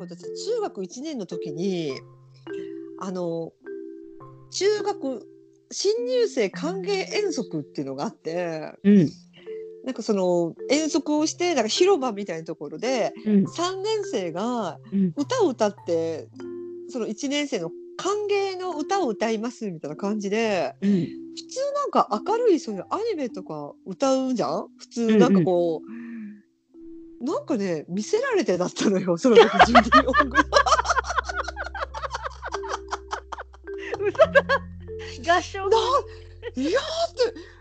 私中学1年の時にあの中学新入生歓迎遠足っていうのがあってうん。なんかその遠足をしてなんか広場みたいなところでうん。3年生がうん。歌を歌ってその1年生の歓迎の歌を歌いますみたいな感じでうん。普通なんか明るいそういうアニメとか歌うじゃん？普通なんかこう、なんかね見せられてだったのよ その時ジュディ・オング嘘だ。合唱ないやーって。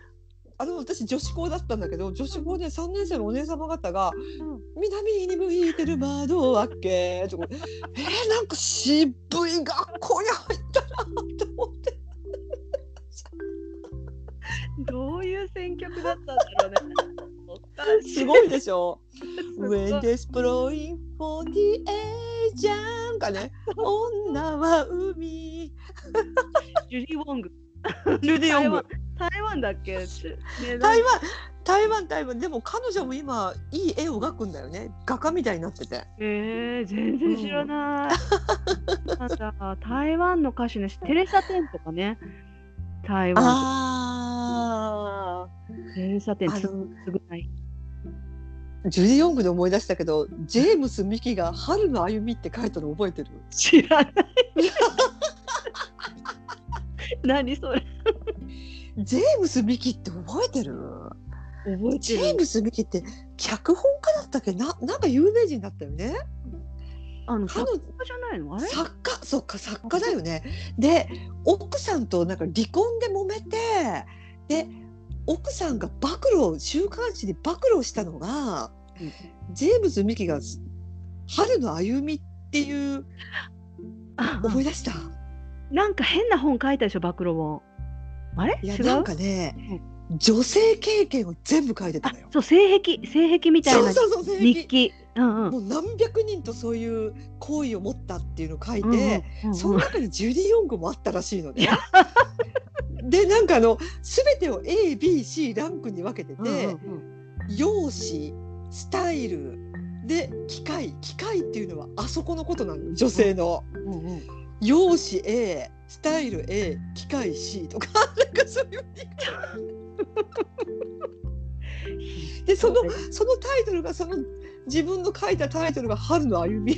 あの私女子校だったんだけど女子校で3年生のお姉様方が「南に向いてる窓を開け」とか「えー、なんか渋い学校に入ったな」と思ってどういう選曲だったんだろうね。すごいでしょ？ Wind is blowing from the Aegean かね？女は海。ジュディ・ウォング。ジュディ・オング。台湾だっけ、ね、台湾台湾台湾。でも彼女も今いい絵を描くんだよね。画家みたいになってて。えー、全然知らない。なんだ台湾の歌手ね、テレサ・テンとかね。台湾。あテレサ・テン、すあのすぐない。ージュディ・ヨングで思い出したけどジェームス・ミキが「春の歩み」って書いたの覚えてる？知らない。何それ。ジェームス・ミキって覚えてる？覚えてる。ジェームス・ミキって脚本家だったっけ？ななんか有名人だったよね。あの、作家じゃないの？あれ？作家？そっか作家だよね。で奥さんとなんか離婚で揉めてで奥さんが暴露週刊誌で暴露したのが、うんジェームズ・ミキが「春の歩み」っていうあ思い出したなんか変な本書いたでしょ、暴露本。あれ？違う？いやなんかね、女性経験を全部書いてたあのよ。そう、性癖、性癖みたいな日記。うんうん。もう何百人とそういう行為を持ったっていうのを書いて、うんうんうんうんその中にジュディ・ヨングもあったらしいのね。でなんかあの全てを ABC ランクに分けてて、うんうんうん。容姿スタイルで機械機械っていうのはあそこのことなのよ女性の。うんうん容姿 A スタイル A 機械 C とか なんかそういう。でそのそのタイトルがその自分の書いたタイトルが「春の歩み」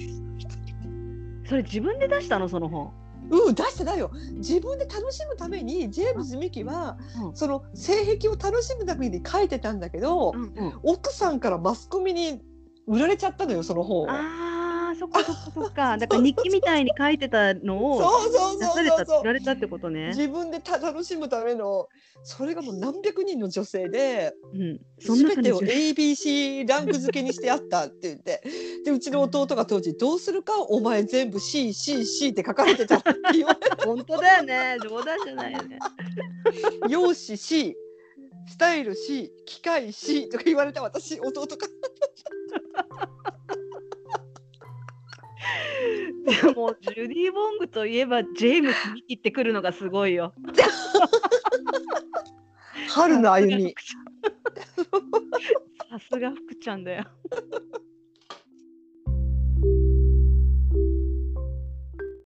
それ自分で出したの？その本。うん出してないよ自分で楽しむためにジェームズ・ミキはうんその性癖を楽しむために書いてたんだけど、うんうん奥さんからマスコミに売られちゃったのよその本を。ああ、そっかそっかそっか。だから日記みたいに書いてたのをそうそう出された売られたってことね。自分でた楽しむためのそれがもう何百人の女性でうん。全てを ABC ランク付けにしてあったって言ってでうちの弟が当時「どうするかお前全部 CCC って書かれてた」って言われて本当だよね。冗談じゃないよね。容姿 C スタイル C 機械 C とか言われた私弟がでもジュディ・ボングといえばジェームス・ミキってくるのがすごいよ。春の歩みさすが福ちゃんだよ。